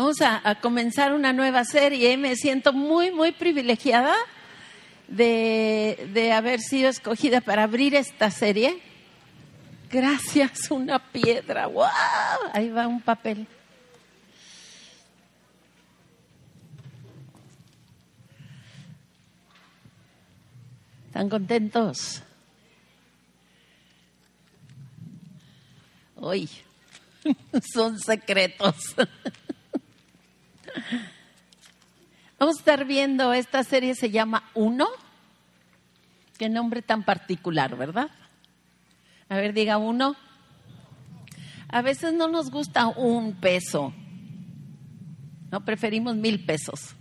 Vamos a, comenzar una nueva serie. Me siento muy, muy privilegiada de, de haber sido escogida para abrir esta serie. Gracias, una piedra. ¡Wow! Ahí va un papel. ¿Están contentos? Hoy son secretos. Vamos a estar viendo, esta serie se llama Uno. Qué nombre tan particular, ¿verdad? A ver, diga uno. A veces no nos gusta un peso. No, preferimos mil pesos.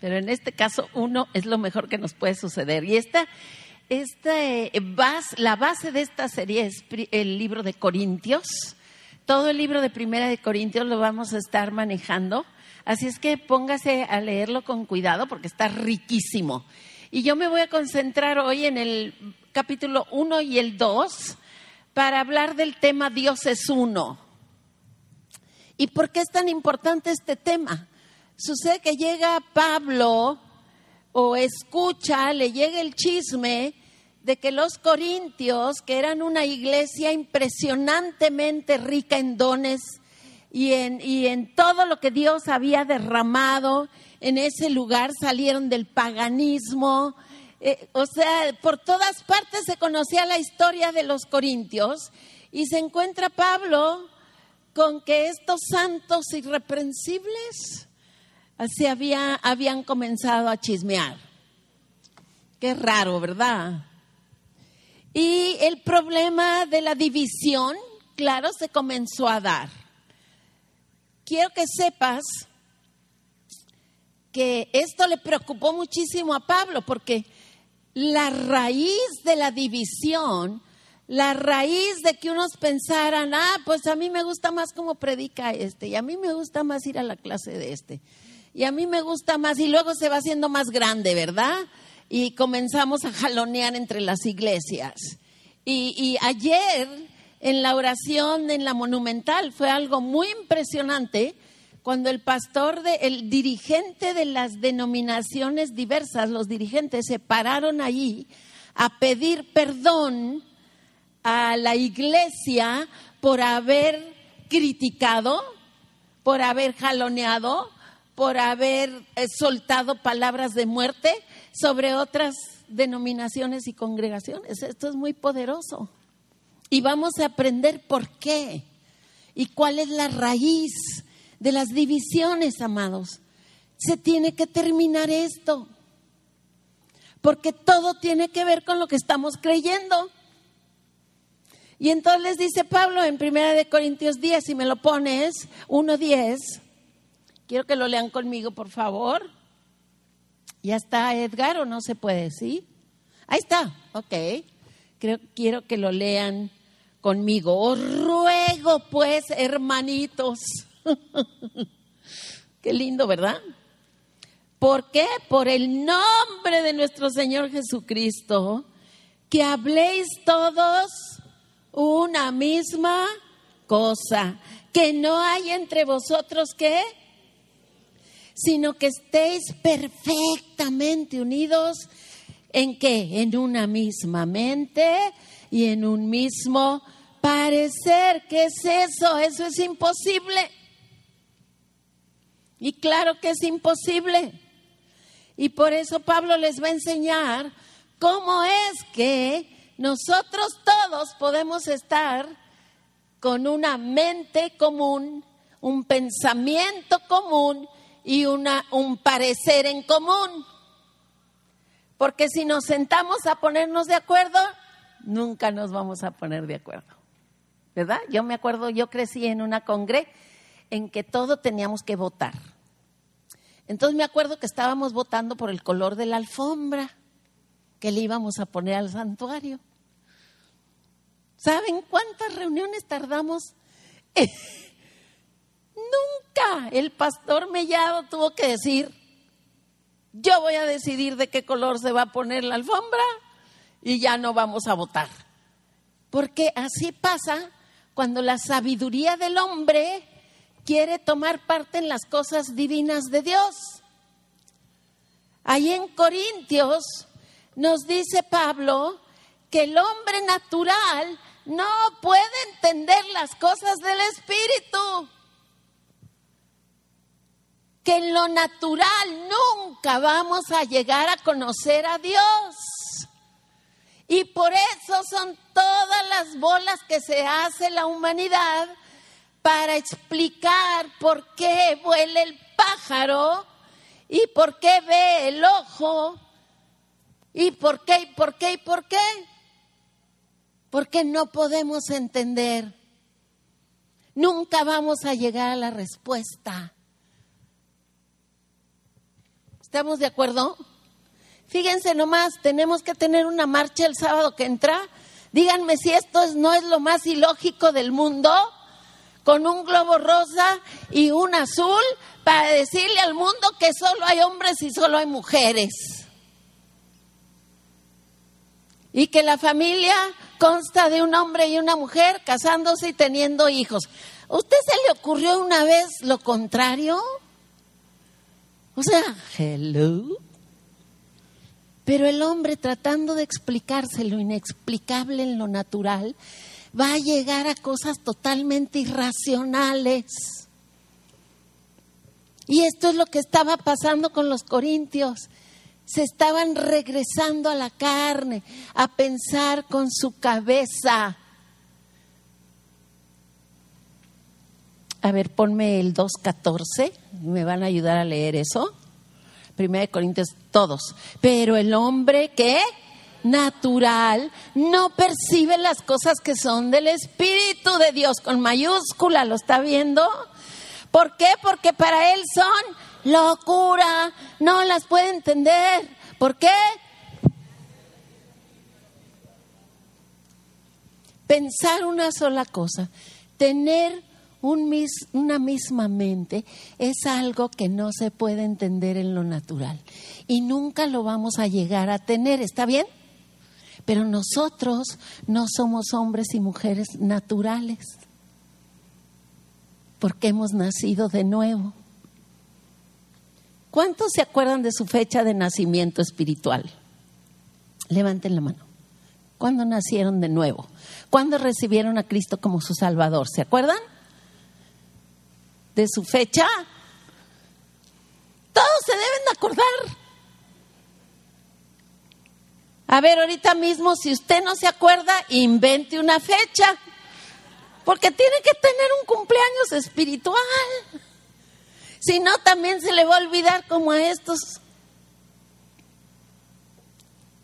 Pero en este caso, uno es lo mejor que nos puede suceder. Y esta, esta eh, base, la base de esta serie es el libro de Corintios. Todo el libro de Primera de Corintios lo vamos a estar manejando. Así es que póngase a leerlo con cuidado porque está riquísimo. Y yo me voy a concentrar hoy en el capítulo 1 y el 2 para hablar del tema Dios es uno. ¿Y por qué es tan importante este tema? Sucede que llega Pablo o escucha, le llega el chisme de que los corintios, que eran una iglesia impresionantemente rica en dones y en, y en todo lo que Dios había derramado en ese lugar, salieron del paganismo, eh, o sea, por todas partes se conocía la historia de los corintios y se encuentra Pablo con que estos santos irreprensibles Así había, habían comenzado a chismear. Qué raro, ¿verdad? Y el problema de la división, claro, se comenzó a dar. Quiero que sepas que esto le preocupó muchísimo a Pablo porque la raíz de la división, la raíz de que unos pensaran, ah, pues a mí me gusta más cómo predica este y a mí me gusta más ir a la clase de este y a mí me gusta más y luego se va haciendo más grande, ¿verdad? Y comenzamos a jalonear entre las iglesias. Y, ayer en la oración en la monumental fue algo muy impresionante cuando el pastor, de, el dirigente de las denominaciones diversas, los dirigentes se pararon allí a pedir perdón a la iglesia por haber criticado, por haber jaloneado, por haber eh, soltado palabras de muerte sobre otras denominaciones y congregaciones. Esto es muy poderoso. Y vamos a aprender por qué y cuál es la raíz de las divisiones, amados. Se tiene que terminar esto, porque todo tiene que ver con lo que estamos creyendo. Y entonces dice Pablo en 1 Corintios 10, si me lo pones, 1.10, Quiero que lo lean conmigo, por favor. ¿Ya está Edgar o no se puede? ¿Sí? Ahí está, ok. Creo, quiero que lo lean conmigo. Os ruego, pues, hermanitos. Qué lindo, ¿verdad? ¿Por qué? Por el nombre de nuestro Señor Jesucristo, que habléis todos una misma cosa, que no hay entre vosotros que sino que estéis perfectamente unidos en qué? En una misma mente y en un mismo parecer. ¿Qué es eso? Eso es imposible. Y claro que es imposible. Y por eso Pablo les va a enseñar cómo es que nosotros todos podemos estar con una mente común, un pensamiento común y una, un parecer en común. Porque si nos sentamos a ponernos de acuerdo, nunca nos vamos a poner de acuerdo. ¿Verdad? Yo me acuerdo, yo crecí en una congre en que todo teníamos que votar. Entonces me acuerdo que estábamos votando por el color de la alfombra que le íbamos a poner al santuario. ¿Saben cuántas reuniones tardamos? Nunca el pastor Mellado tuvo que decir, yo voy a decidir de qué color se va a poner la alfombra y ya no vamos a votar. Porque así pasa cuando la sabiduría del hombre quiere tomar parte en las cosas divinas de Dios. Ahí en Corintios nos dice Pablo que el hombre natural no puede entender las cosas del Espíritu. Que en lo natural nunca vamos a llegar a conocer a Dios. Y por eso son todas las bolas que se hace la humanidad para explicar por qué vuela el pájaro y por qué ve el ojo y por qué y por qué y por qué porque no podemos entender. Nunca vamos a llegar a la respuesta. ¿Estamos de acuerdo? Fíjense nomás, tenemos que tener una marcha el sábado que entra. Díganme si esto no es lo más ilógico del mundo, con un globo rosa y un azul, para decirle al mundo que solo hay hombres y solo hay mujeres. Y que la familia consta de un hombre y una mujer casándose y teniendo hijos. ¿Usted se le ocurrió una vez lo contrario? O sea, hello. Pero el hombre tratando de explicarse lo inexplicable en lo natural, va a llegar a cosas totalmente irracionales. Y esto es lo que estaba pasando con los corintios se estaban regresando a la carne, a pensar con su cabeza. A ver, ponme el 2.14, me van a ayudar a leer eso. Primera de Corintios, todos. Pero el hombre que natural no percibe las cosas que son del Espíritu de Dios, con mayúscula, ¿lo está viendo? ¿Por qué? Porque para él son locura, no las puede entender. ¿Por qué? Pensar una sola cosa, tener una misma mente es algo que no se puede entender en lo natural y nunca lo vamos a llegar a tener, ¿está bien? Pero nosotros no somos hombres y mujeres naturales porque hemos nacido de nuevo. ¿Cuántos se acuerdan de su fecha de nacimiento espiritual? Levanten la mano. ¿Cuándo nacieron de nuevo? ¿Cuándo recibieron a Cristo como su Salvador? ¿Se acuerdan? ¿De su fecha? Todos se deben de acordar. A ver, ahorita mismo, si usted no se acuerda, invente una fecha. Porque tiene que tener un cumpleaños espiritual. Si no, también se le va a olvidar como a estos.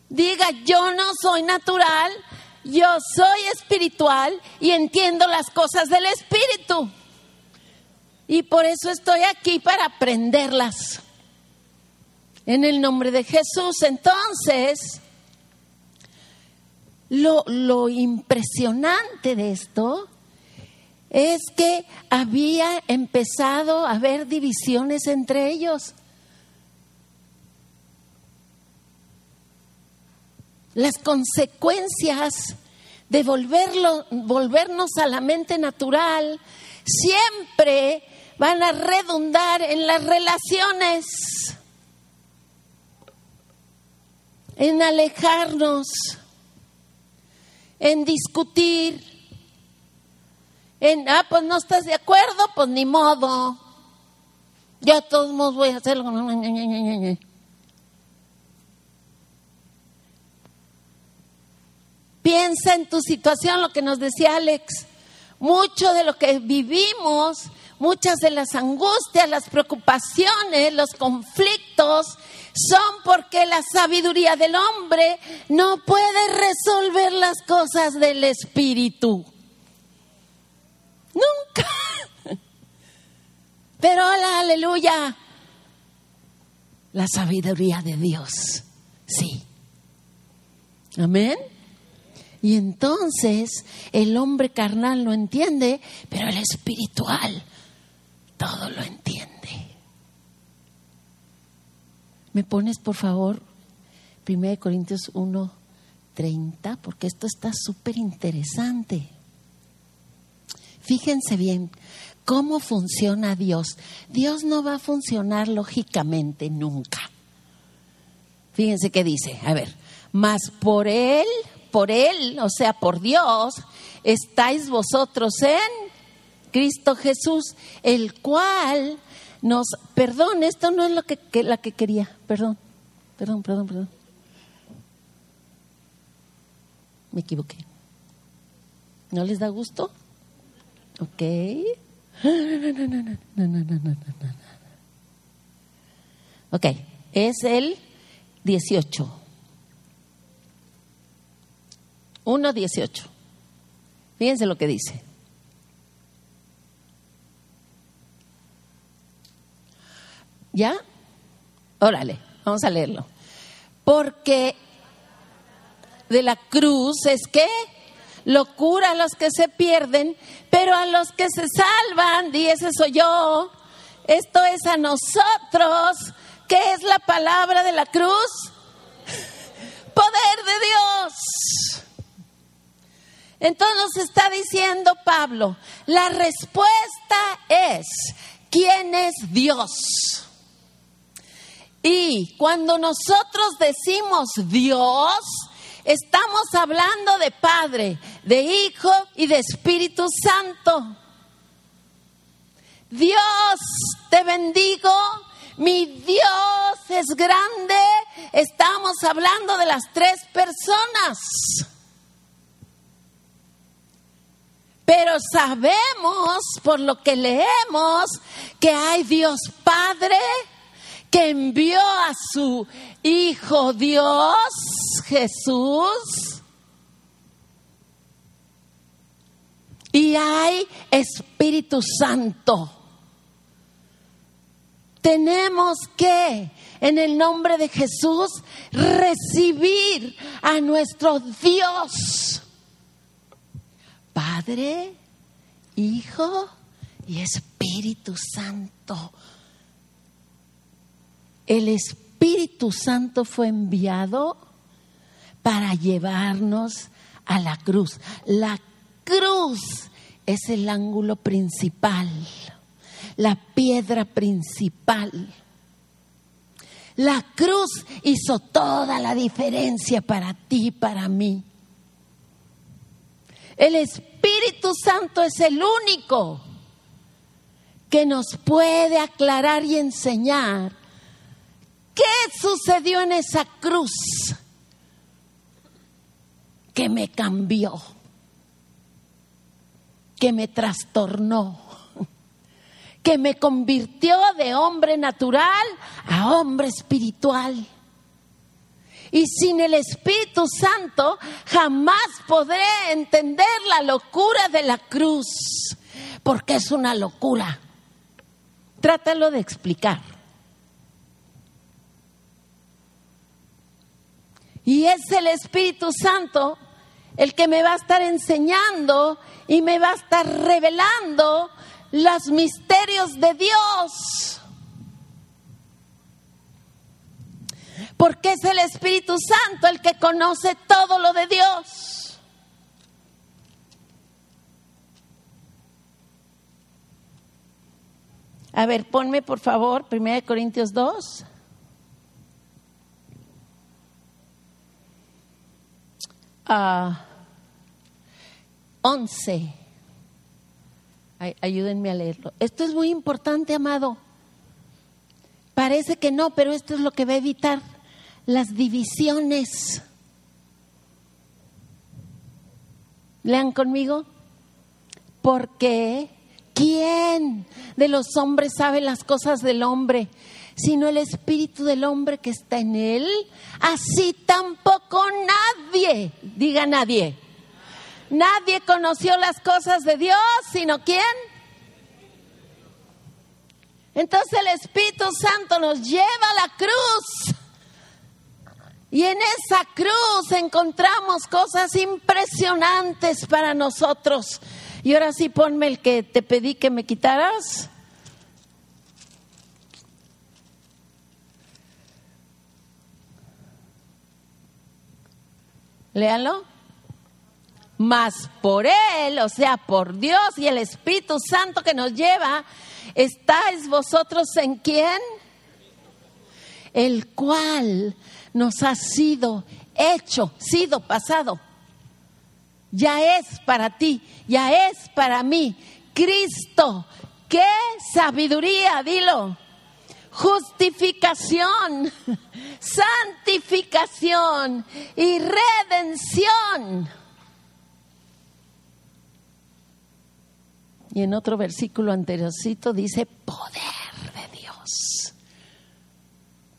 Diga, yo no soy natural, yo soy espiritual y entiendo las cosas del espíritu. Y por eso estoy aquí para aprenderlas. En el nombre de Jesús. Entonces, lo, lo impresionante de esto es que había empezado a haber divisiones entre ellos. Las consecuencias de volverlo, volvernos a la mente natural siempre van a redundar en las relaciones, en alejarnos, en discutir ah, pues no estás de acuerdo, pues ni modo. Ya todos modos voy a hacerlo. Piensa en tu situación, lo que nos decía Alex. Mucho de lo que vivimos, muchas de las angustias, las preocupaciones, los conflictos, son porque la sabiduría del hombre no puede resolver las cosas del espíritu. Nunca. Pero la aleluya. La sabiduría de Dios. Sí. Amén. Y entonces el hombre carnal lo entiende, pero el espiritual todo lo entiende. ¿Me pones, por favor, 1 Corintios 1, 30? Porque esto está súper interesante. fíjense bien, ¿cómo funciona Dios? Dios no va a funcionar lógicamente nunca. Fíjense qué dice, a ver, mas por Él, por Él, o sea, por Dios, estáis vosotros en Cristo Jesús, el cual nos... Perdón, esto no es lo que, la que quería, perdón, perdón, perdón, perdón. Me equivoqué. ¿No les da gusto? Ok. Ok, es el 18. 1.18. Fíjense lo que dice. ¿Ya? Órale, vamos a leerlo. Porque de la cruz es que locura a los que se pierden, pero a los que se salvan, y ese soy yo, esto es a nosotros, ¿qué es la palabra de la cruz? Poder de Dios. Entonces nos está diciendo Pablo, la respuesta es, ¿quién es Dios? Y cuando nosotros decimos Dios, estamos hablando de Padre, de Hijo y de Espíritu Santo. Dios, te bendigo, mi Dios es grande. Estamos hablando de las tres personas. Pero sabemos por lo que leemos que hay Dios Padre que envió a su Hijo Dios Jesús. Y hay Espíritu Santo. Tenemos que, en el nombre de Jesús, recibir a nuestro Dios Padre, Hijo y Espíritu Santo. El Espíritu Santo fue enviado para llevarnos a la cruz. La cruz es el ángulo principal, la piedra principal. La cruz hizo toda la diferencia para ti y para mí. El Espíritu Santo es el único que nos puede aclarar y enseñar qué sucedió en esa cruz que me cambió, que me trastornó, que me convirtió de hombre natural a hombre espiritual. Y sin el Espíritu Santo jamás podré entender la locura de la cruz, porque es una locura. Trátalo de explicar. Y es el Espíritu Santo el que me va a estar enseñando y me va a estar revelando los misterios de Dios. Porque es el Espíritu Santo el que conoce todo lo de Dios. A ver, ponme por favor 1 Corintios 2. Uh, 11. ayúdenme a leerlo. Esto es muy importante, amado. Parece que no, pero esto es lo que va a evitar las divisiones. Lean conmigo. Porque ¿quién de los hombres sabe las cosas del hombre? Sino el espíritu del hombre que está en él. Así tampoco nadie, diga nadie. Nadie conoció las cosas de Dios, sino quién? Entonces el Espíritu Santo nos lleva a la cruz y en esa cruz encontramos cosas impresionantes para nosotros. Y ahora sí ponme el que te pedí que me quitaras. Léalo. Mas por Él, o sea, por Dios y el Espíritu Santo que nos lleva, estáis vosotros en quién? El cual nos ha sido hecho, sido pasado. Ya es para ti, ya es para mí. Cristo, qué sabiduría, dilo justificación, santificación y redención. Y en otro versículo anteriorcito dice poder.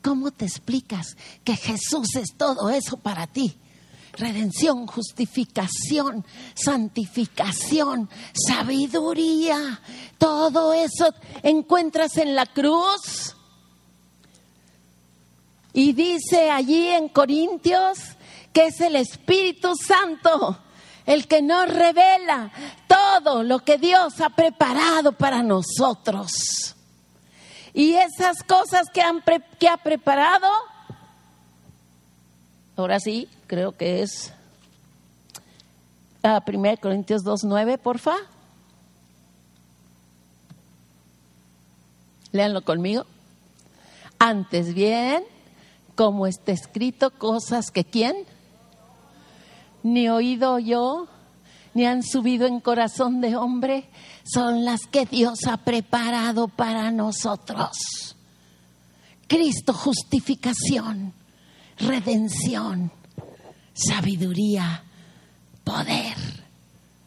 ¿Cómo te explicas que Jesús es todo eso para ti? Redención, justificación, santificación, sabiduría. Todo eso encuentras en la cruz. Y dice allí en Corintios que es el Espíritu Santo el que nos revela todo lo que Dios ha preparado para nosotros. Y esas cosas que, han que ha preparado, ahora sí, creo que es a 1 Corintios 2.9, porfa. Léanlo conmigo. Antes bien, como está escrito, cosas que quién, ni oído yo, ni han subido en corazón de hombre, son las que Dios ha preparado para nosotros. Cristo, justificación, redención, sabiduría, poder,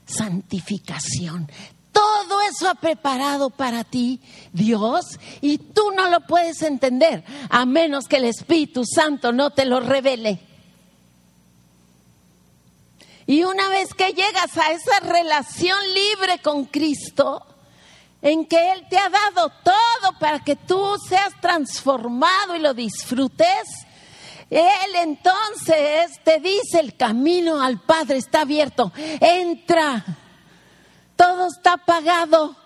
santificación. Todo eso ha preparado para ti Dios y tú no lo puedes entender a menos que el Espíritu Santo no te lo revele. Y una vez que llegas a esa relación libre con Cristo, en que Él te ha dado todo para que tú seas transformado y lo disfrutes, Él entonces te dice el camino al Padre está abierto, entra todo está pagado.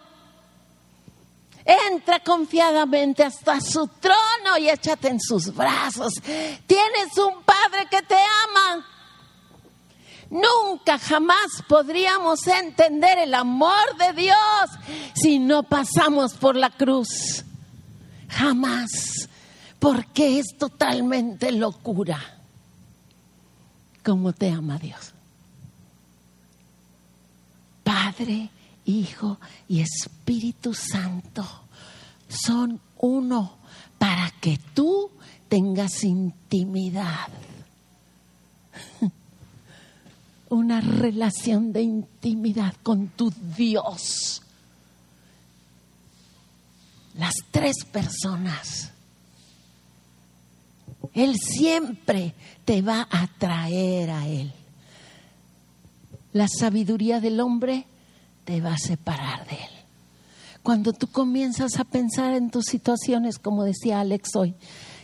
Entra confiadamente hasta su trono y échate en sus brazos. Tienes un Padre que te ama. Nunca jamás podríamos entender el amor de Dios si no pasamos por la cruz. Jamás. Porque es totalmente locura. Como te ama Dios. Padre, Hijo y Espíritu Santo son uno para que tú tengas intimidad. Una relación de intimidad con tu Dios. Las tres personas. Él siempre te va a traer a Él. La sabiduría del hombre te va a separar de Él. Cuando tú comienzas a pensar en tus situaciones, como decía Alex hoy,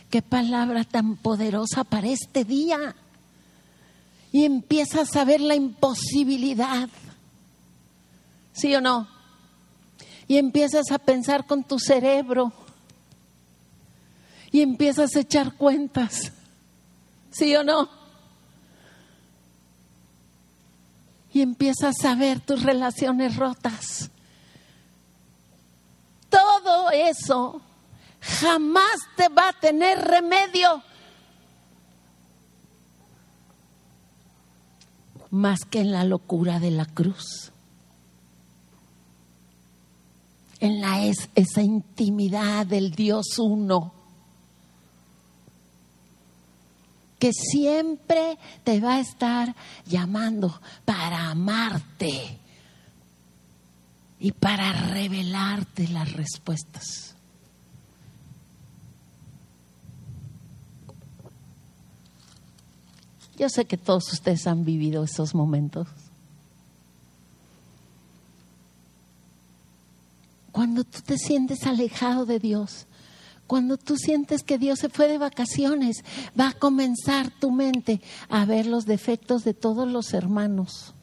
qué palabra tan poderosa para este día. Y empiezas a ver la imposibilidad. ¿Sí o no? Y empiezas a pensar con tu cerebro. Y empiezas a echar cuentas. ¿Sí o no? y empiezas a ver tus relaciones rotas. Todo eso jamás te va a tener remedio más que en la locura de la cruz. En la esa intimidad del Dios uno que siempre te va a estar llamando para amarte y para revelarte las respuestas. Yo sé que todos ustedes han vivido esos momentos. Cuando tú te sientes alejado de Dios, cuando tú sientes que Dios se fue de vacaciones, va a comenzar tu mente a ver los defectos de todos los hermanos.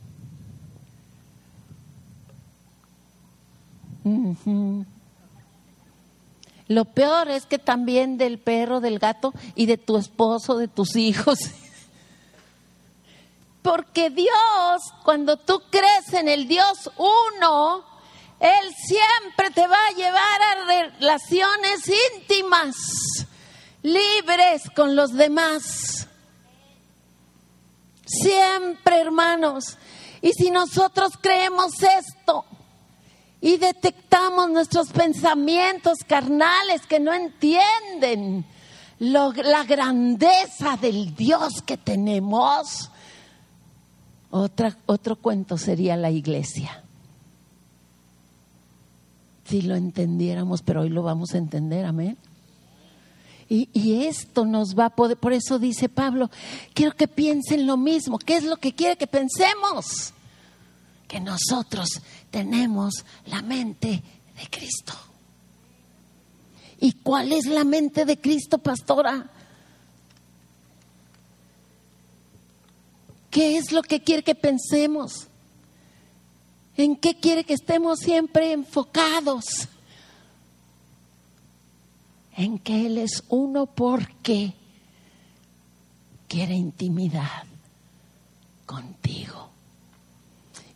Lo peor es que también del perro, del gato y de tu esposo, de tus hijos. porque Dios, cuando tú crees en el Dios uno, Él siempre te va a llevar a relaciones íntimas, libres con los demás. Siempre, hermanos. Y si nosotros creemos esto y detectamos nuestros pensamientos carnales que no entienden la grandeza del Dios que tenemos, otra, otro cuento sería la iglesia. Si lo entendiéramos, pero hoy lo vamos a entender, amén. Y, y, esto nos va a poder, por eso dice Pablo, quiero que piensen lo mismo. ¿Qué es lo que quiere que pensemos? Que nosotros tenemos la mente de Cristo. ¿Y cuál es la mente de Cristo, pastora? ¿Qué es lo que quiere que pensemos? ¿En qué quiere que estemos siempre enfocados? En que Él es uno porque quiere intimidad contigo.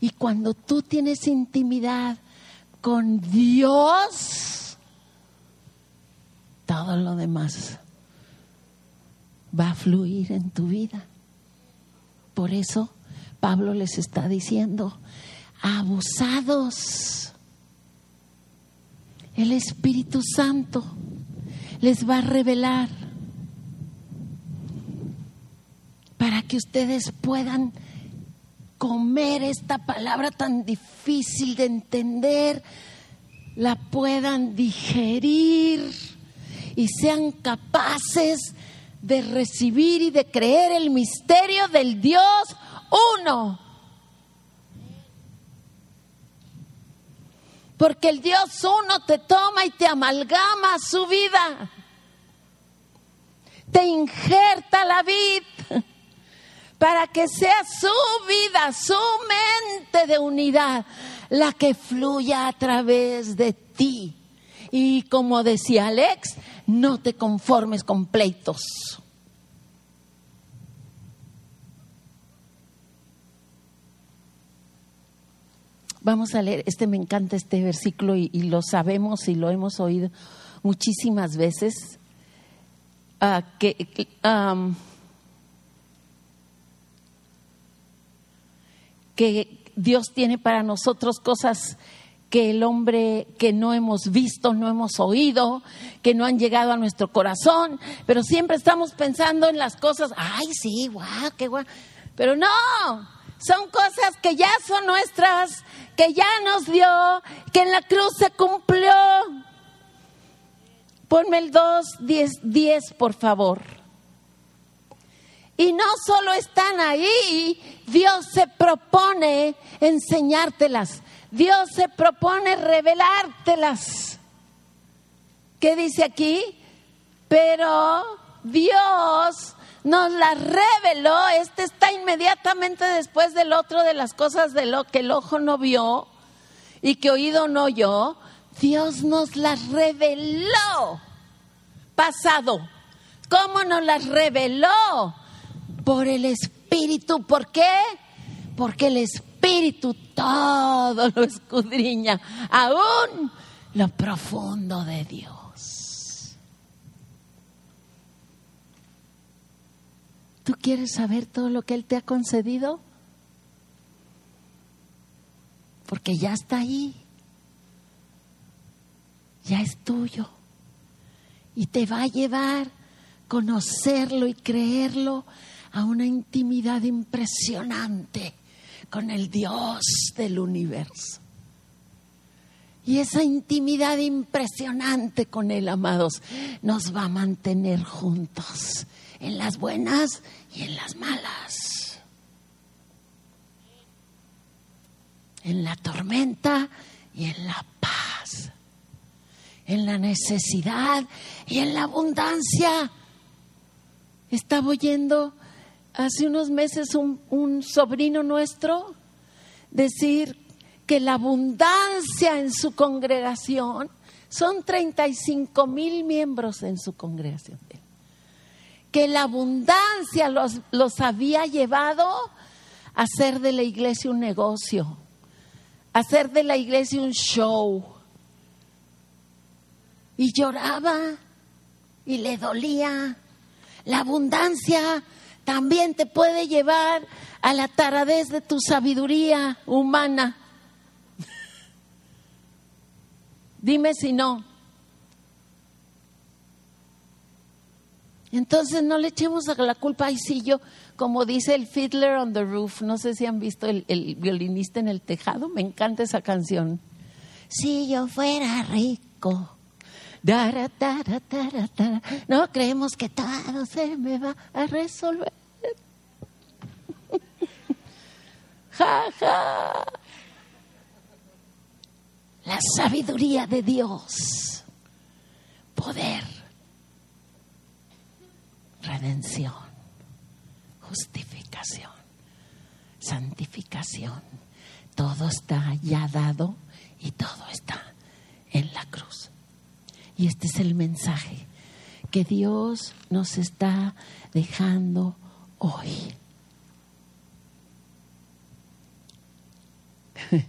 Y cuando tú tienes intimidad con Dios, todo lo demás va a fluir en tu vida. Por eso Pablo les está diciendo, abusados. El Espíritu Santo les va a revelar para que ustedes puedan comer esta palabra tan difícil de entender, la puedan digerir y sean capaces de recibir y de creer el misterio del Dios uno. Porque el Dios uno te toma y te amalgama su vida. Te injerta la vida para que sea su vida, su mente de unidad, la que fluya a través de ti. Y como decía Alex, no te conformes con pleitos. Vamos a leer, este me encanta este versículo y, lo sabemos y lo hemos oído muchísimas veces, uh, que, que Dios tiene para nosotros cosas que el hombre que no hemos visto, no hemos oído, que no han llegado a nuestro corazón, pero siempre estamos pensando en las cosas, ay, sí, guau, qué guau. Pero no, son cosas que ya son nuestras, que ya nos dio, que en la cruz se cumplió. Ponme el 2, 10, 10, por favor. Y no solo están ahí, Dios se propone enseñártelas. Dios se propone revelártelas. ¿Qué dice aquí? Pero Dios nos las reveló. Este está inmediatamente después del otro de las cosas de lo que el ojo no vio y que oído no oyó. Dios nos las reveló. Pasado. ¿Cómo nos las reveló? Por el Espíritu. ¿Por qué? Porque el Espíritu Espíritu todo lo escudriña, aún lo profundo de Dios. ¿Tú quieres saber todo lo que Él te ha concedido? Porque ya está ahí, ya es tuyo y te va a llevar conocerlo y creerlo a una intimidad impresionante con el Dios del universo. Y esa intimidad impresionante con Él, amados, nos va a mantener juntos en las buenas y en las malas. En la tormenta y en la paz. En la necesidad y en la abundancia. Estaba oyendo hace unos meses un, sobrino nuestro decir que la abundancia en su congregación, son 35 mil miembros en su congregación, que la abundancia los, los había llevado hacer de la iglesia un negocio, hacer de la iglesia un show. Y lloraba y le dolía. La abundancia también te puede llevar a la taradez de tu sabiduría humana. Dime si no. Entonces no le echemos la culpa, ay sí, yo, como dice el Fiddler on the Roof, no sé si han visto el, violinista en el tejado, me encanta esa canción. Si yo fuera rico, no creemos que todo se me va a resolver. ja. La sabiduría de Dios, poder, redención, justificación, santificación. Todo está ya dado y todo está en la cruz. Y este es el mensaje que Dios nos está dejando hoy.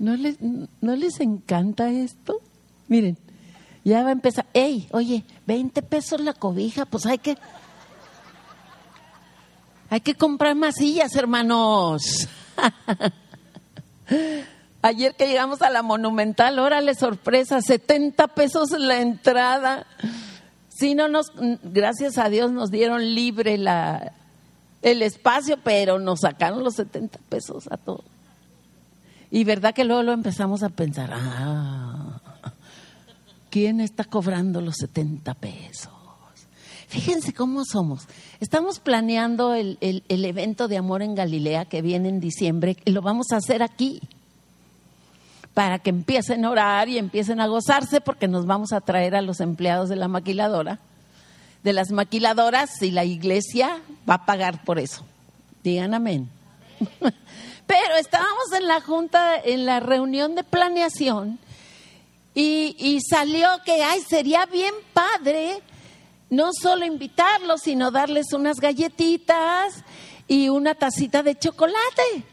¿No les, ¿No les encanta esto? Miren, ya va a empezar. ¡Ey! Oye, 20 pesos la cobija, pues hay que. Hay que comprar más sillas, hermanos. Ayer que llegamos a la Monumental, órale, sorpresa, 70 pesos la entrada. Sí, no nos, gracias a Dios nos dieron libre la, el espacio, pero nos sacaron los 70 pesos a todos. Y verdad que luego lo empezamos a pensar, ah, ¿quién está cobrando los 70 pesos? Fíjense cómo somos. Estamos planeando el, el, el evento de Amor en Galilea que viene en diciembre y lo vamos a hacer aquí para que empiecen a orar y empiecen a gozarse porque nos vamos a traer a los empleados de la maquiladora, de las maquiladoras y la iglesia va a pagar por eso. Digan amén. Pero estábamos en la junta, en la reunión de planeación y, y salió que, ay, sería bien padre no solo invitarlos, sino darles unas galletitas y una tacita de chocolate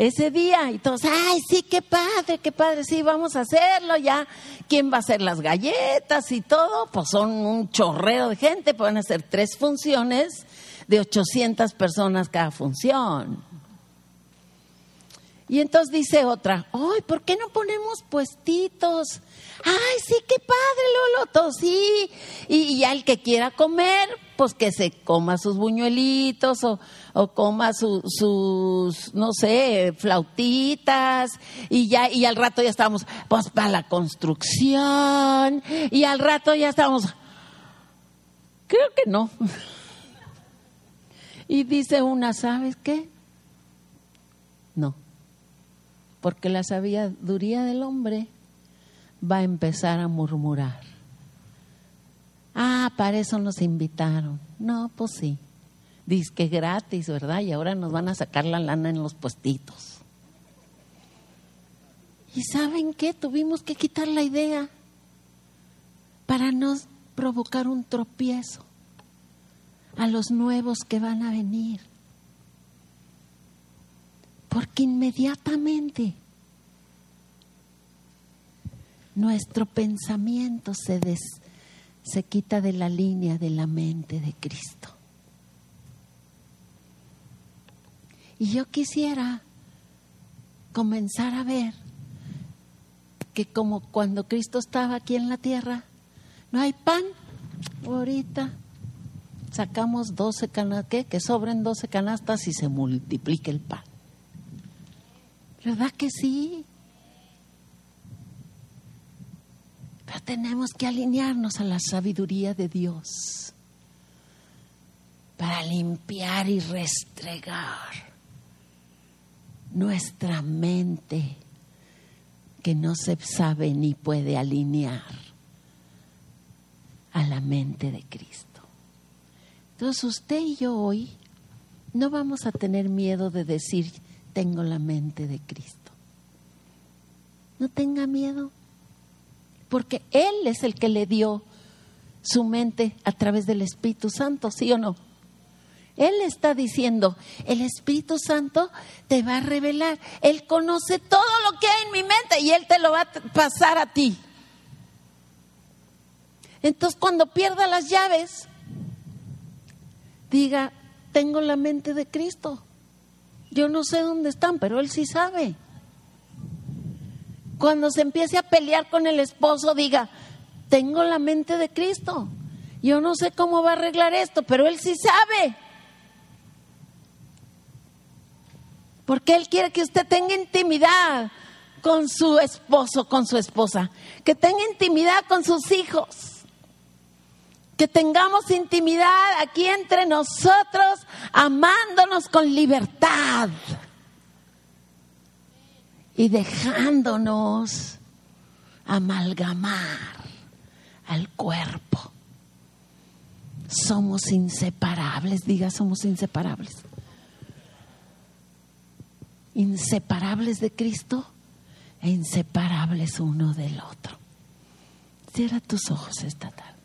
ese día. Y todos, ay, sí, qué padre, qué padre, sí, vamos a hacerlo ya. ¿Quién va a hacer las galletas y todo? Pues son un chorrero de gente, pueden hacer tres funciones de 800 personas cada función. Y entonces dice otra, ay, ¿por qué no ponemos puestitos? Ay, sí, qué padre, Lolo, sí. Y, ya el que quiera comer, pues que se coma sus buñuelitos o, o coma sus, no sé, flautitas. Y ya, y al rato ya estamos, pues para la construcción. Y al rato ya estamos, creo que no. Y dice una, ¿sabes qué? No porque la sabiduría del hombre va a empezar a murmurar. Ah, para eso nos invitaron. No, pues sí. Dice que gratis, ¿verdad? Y ahora nos van a sacar la lana en los puestitos. ¿Y saben qué? Tuvimos que quitar la idea para no provocar un tropiezo a los nuevos que van a venir porque inmediatamente nuestro pensamiento se, se quita de la línea de la mente de Cristo. Y yo quisiera comenzar a ver que como cuando Cristo estaba aquí en la tierra, no hay pan, ahorita sacamos 12 canastas, que sobren 12 canastas y se multiplique el pan. ¿Verdad que sí? Pero tenemos que alinearnos a la sabiduría de Dios para limpiar y restregar nuestra mente que no se sabe ni puede alinear a la mente de Cristo. Entonces usted y yo hoy no vamos a tener miedo de decir, tengo la mente de Cristo. No tenga miedo, porque Él es el que le dio su mente a través del Espíritu Santo, ¿sí o no? Él está diciendo, el Espíritu Santo te va a revelar. Él conoce todo lo que hay en mi mente y Él te lo va a pasar a ti. Entonces cuando pierda las llaves, diga, tengo la mente de Cristo. Yo no sé dónde están, pero Él sí sabe. Cuando se empiece a pelear con el esposo, diga, tengo la mente de Cristo. Yo no sé cómo va a arreglar esto, pero Él sí sabe. Porque Él quiere que usted tenga intimidad con su esposo, con su esposa, que tenga intimidad con sus hijos, que tengamos intimidad aquí entre nosotros, amándonos con libertad y dejándonos amalgamar al cuerpo. Somos inseparables, diga, somos inseparables. Inseparables de Cristo e inseparables uno del otro. Cierra tus ojos esta tarde.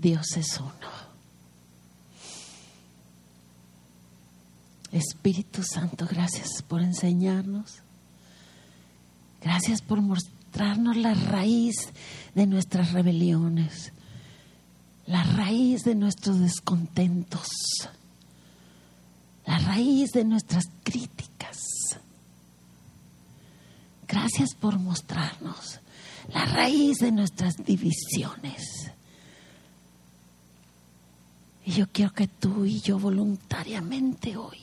Dios es uno. Espíritu Santo, gracias por enseñarnos. Gracias por mostrarnos la raíz de nuestras rebeliones, la raíz de nuestros descontentos, la raíz de nuestras críticas. Gracias por mostrarnos la raíz de nuestras divisiones. Y yo quiero que tú y yo voluntariamente hoy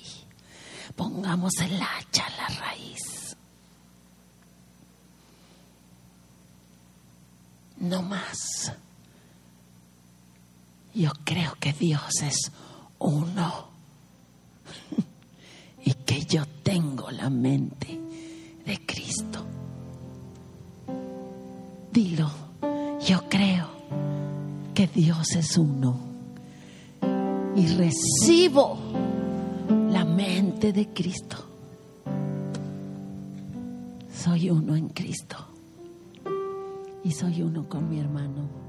pongamos el hacha a la raíz. No más. Yo creo que Dios es uno y que yo tengo la mente de Cristo. Dilo, yo creo que Dios es uno y recibo la mente de Cristo. Soy uno en Cristo y soy uno con mi hermano.